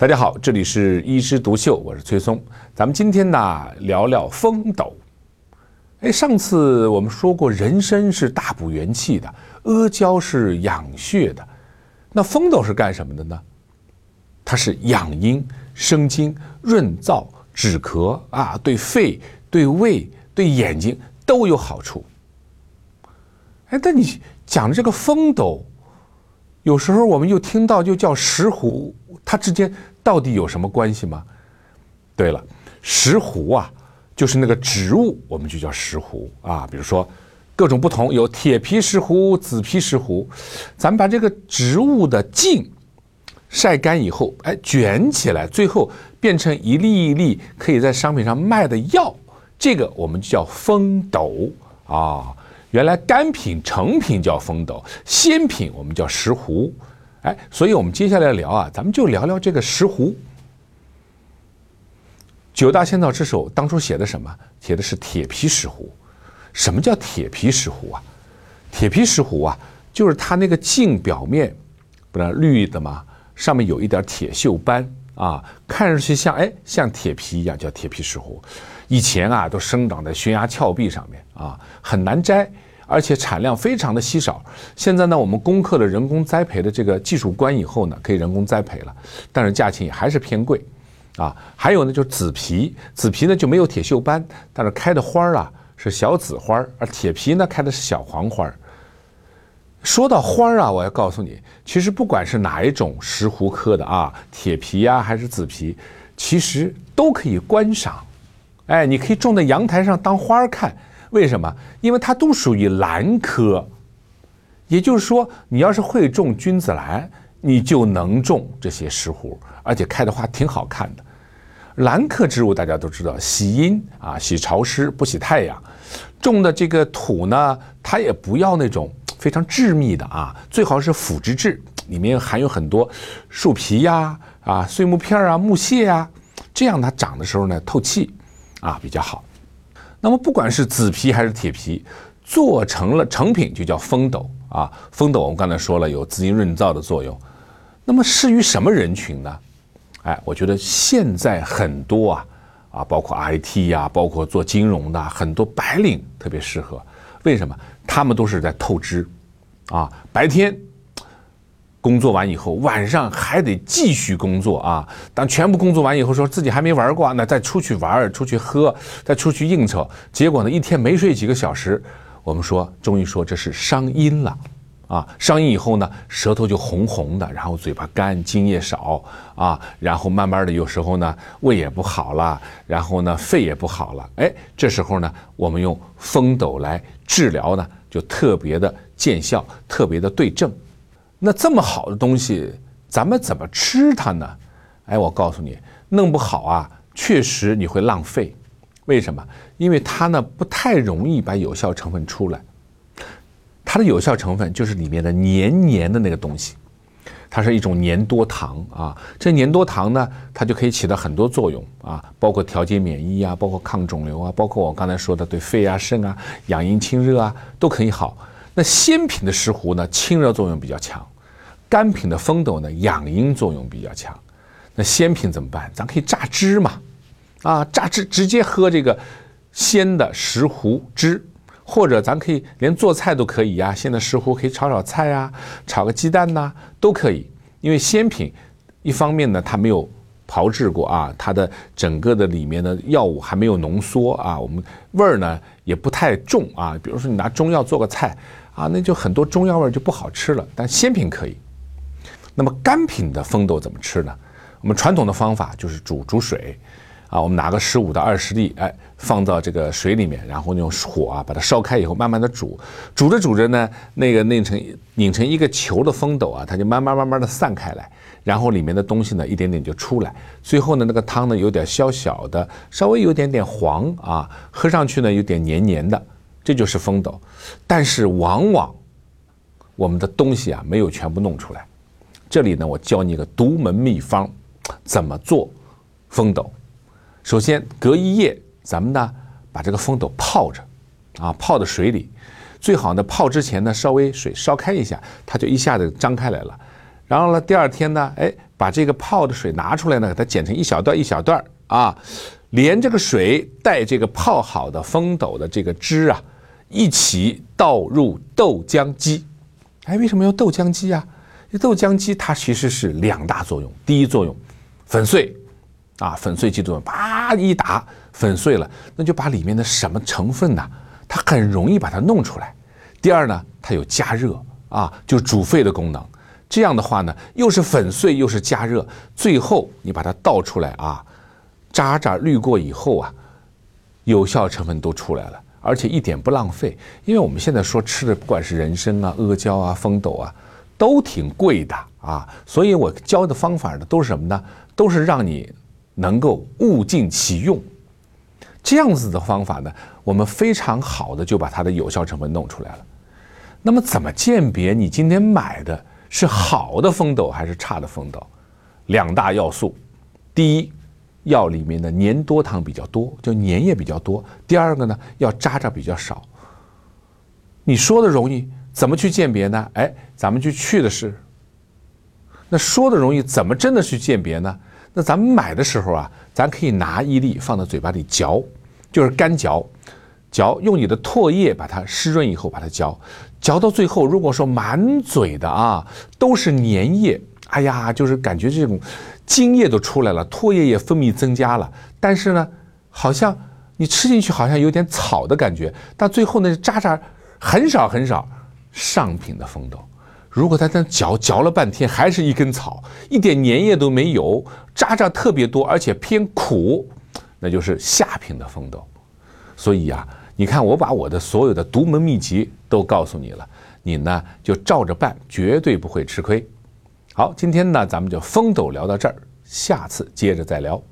大家好，这里是医师独秀，我是崔松。咱们今天呢聊聊风斗。哎，上次我们说过，人参是大补元气的，阿胶是养血的。那风斗是干什么的呢？它是养阴、生津、润燥、止咳啊，对肺、对胃、对眼睛都有好处。哎，但你讲的这个风斗，有时候我们又听到就叫石斛，它之间。到底有什么关系吗？对了，石斛啊，就是那个植物，我们就叫石斛啊。比如说，各种不同，有铁皮石斛、紫皮石斛。咱们把这个植物的茎晒干以后，哎，卷起来，最后变成一粒一粒可以在商品上卖的药，这个我们就叫风斗啊。原来干品、成品叫风斗，鲜品我们叫石斛。哎，所以我们接下来聊啊，咱们就聊聊这个石斛。九大仙草之首当初写的什么？写的是铁皮石斛。什么叫铁皮石斛啊？铁皮石斛啊，就是它那个茎表面不是绿的吗？上面有一点铁锈斑啊，看上去像哎像铁皮一样，叫铁皮石斛。以前啊，都生长在悬崖峭壁上面啊，很难摘。而且产量非常的稀少。现在呢，我们攻克了人工栽培的这个技术关以后呢，可以人工栽培了，但是价钱也还是偏贵，啊，还有呢，就是紫皮，紫皮呢就没有铁锈斑，但是开的花儿啊是小紫花儿，而铁皮呢开的是小黄花儿。说到花儿啊，我要告诉你，其实不管是哪一种石斛科的啊，铁皮呀还是紫皮，其实都可以观赏，哎，你可以种在阳台上当花儿看。为什么？因为它都属于兰科，也就是说，你要是会种君子兰，你就能种这些石斛，而且开的花挺好看的。兰科植物大家都知道，喜阴啊，喜潮湿，不喜太阳。种的这个土呢，它也不要那种非常致密的啊，最好是腐殖质，里面含有很多树皮呀、啊碎木片啊、木屑啊，这样它长的时候呢透气啊比较好。那么不管是紫皮还是铁皮，做成了成品就叫风斗啊。风斗我们刚才说了有滋阴润燥的作用。那么适于什么人群呢？哎，我觉得现在很多啊啊，包括 IT 呀，包括做金融的很多白领特别适合。为什么？他们都是在透支啊，白天。工作完以后，晚上还得继续工作啊！当全部工作完以后，说自己还没玩过，那再出去玩、出去喝、再出去应酬，结果呢，一天没睡几个小时。我们说，中医说这是伤阴了啊！伤阴以后呢，舌头就红红的，然后嘴巴干，津液少啊，然后慢慢的，有时候呢，胃也不好了，然后呢，肺也不好了。哎，这时候呢，我们用风斗来治疗呢，就特别的见效，特别的对症。那这么好的东西，咱们怎么吃它呢？哎，我告诉你，弄不好啊，确实你会浪费。为什么？因为它呢不太容易把有效成分出来。它的有效成分就是里面的黏黏的那个东西，它是一种黏多糖啊。这黏多糖呢，它就可以起到很多作用啊，包括调节免疫啊，包括抗肿瘤啊，包括我刚才说的对肺啊、肾啊、养阴清热啊都可以好。那鲜品的石斛呢，清热作用比较强；干品的风斗呢，养阴作用比较强。那鲜品怎么办？咱可以榨汁嘛，啊，榨汁直接喝这个鲜的石斛汁，或者咱可以连做菜都可以呀。现在石斛可以炒炒菜呀，炒个鸡蛋呐，都可以。因为鲜品，一方面呢，它没有炮制过啊，它的整个的里面的药物还没有浓缩啊，我们味儿呢也不太重啊。比如说你拿中药做个菜。啊，那就很多中药味就不好吃了。但鲜品可以。那么干品的风豆怎么吃呢？我们传统的方法就是煮煮水，啊，我们拿个十五到二十粒，哎，放到这个水里面，然后用火啊把它烧开以后，慢慢的煮，煮着煮着呢，那个拧成拧成一个球的风斗啊，它就慢慢慢慢的散开来，然后里面的东西呢一点点就出来，最后呢那个汤呢有点小小的，稍微有点点黄啊，喝上去呢有点黏黏的。这就是风斗，但是往往我们的东西啊没有全部弄出来。这里呢，我教你一个独门秘方，怎么做风斗。首先，隔一夜，咱们呢把这个风斗泡着，啊，泡在水里。最好呢，泡之前呢稍微水烧开一下，它就一下子张开来了。然后呢，第二天呢，哎，把这个泡的水拿出来呢，给它剪成一小段一小段啊，连这个水带这个泡好的风斗的这个汁啊，一起倒入豆浆机。哎，为什么用豆浆机啊？豆浆机它其实是两大作用，第一作用，粉碎，啊，粉碎机都，啪一打粉碎了，那就把里面的什么成分呢？它很容易把它弄出来。第二呢，它有加热啊，就煮沸的功能。这样的话呢，又是粉碎又是加热，最后你把它倒出来啊，渣渣滤过以后啊，有效成分都出来了，而且一点不浪费。因为我们现在说吃的，不管是人参啊、阿胶啊、蜂斗啊，都挺贵的啊，所以我教的方法呢，都是什么呢？都是让你能够物尽其用。这样子的方法呢，我们非常好的就把它的有效成分弄出来了。那么怎么鉴别你今天买的？是好的蜂斗还是差的蜂斗？两大要素：第一，药里面的粘多糖比较多，就粘液比较多；第二个呢，要渣渣比较少。你说的容易，怎么去鉴别呢？哎，咱们去去的是。那说的容易，怎么真的去鉴别呢？那咱们买的时候啊，咱可以拿一粒放到嘴巴里嚼，就是干嚼。嚼，用你的唾液把它湿润以后把它嚼，嚼到最后，如果说满嘴的啊都是粘液，哎呀，就是感觉这种津液都出来了，唾液也分泌增加了，但是呢，好像你吃进去好像有点草的感觉，但最后那渣渣很少很少。上品的风豆，如果它在嚼嚼了半天还是一根草，一点粘液都没有，渣渣特别多，而且偏苦，那就是下品的蜂豆。所以呀。你看，我把我的所有的独门秘籍都告诉你了，你呢就照着办，绝对不会吃亏。好，今天呢咱们就风斗聊到这儿，下次接着再聊。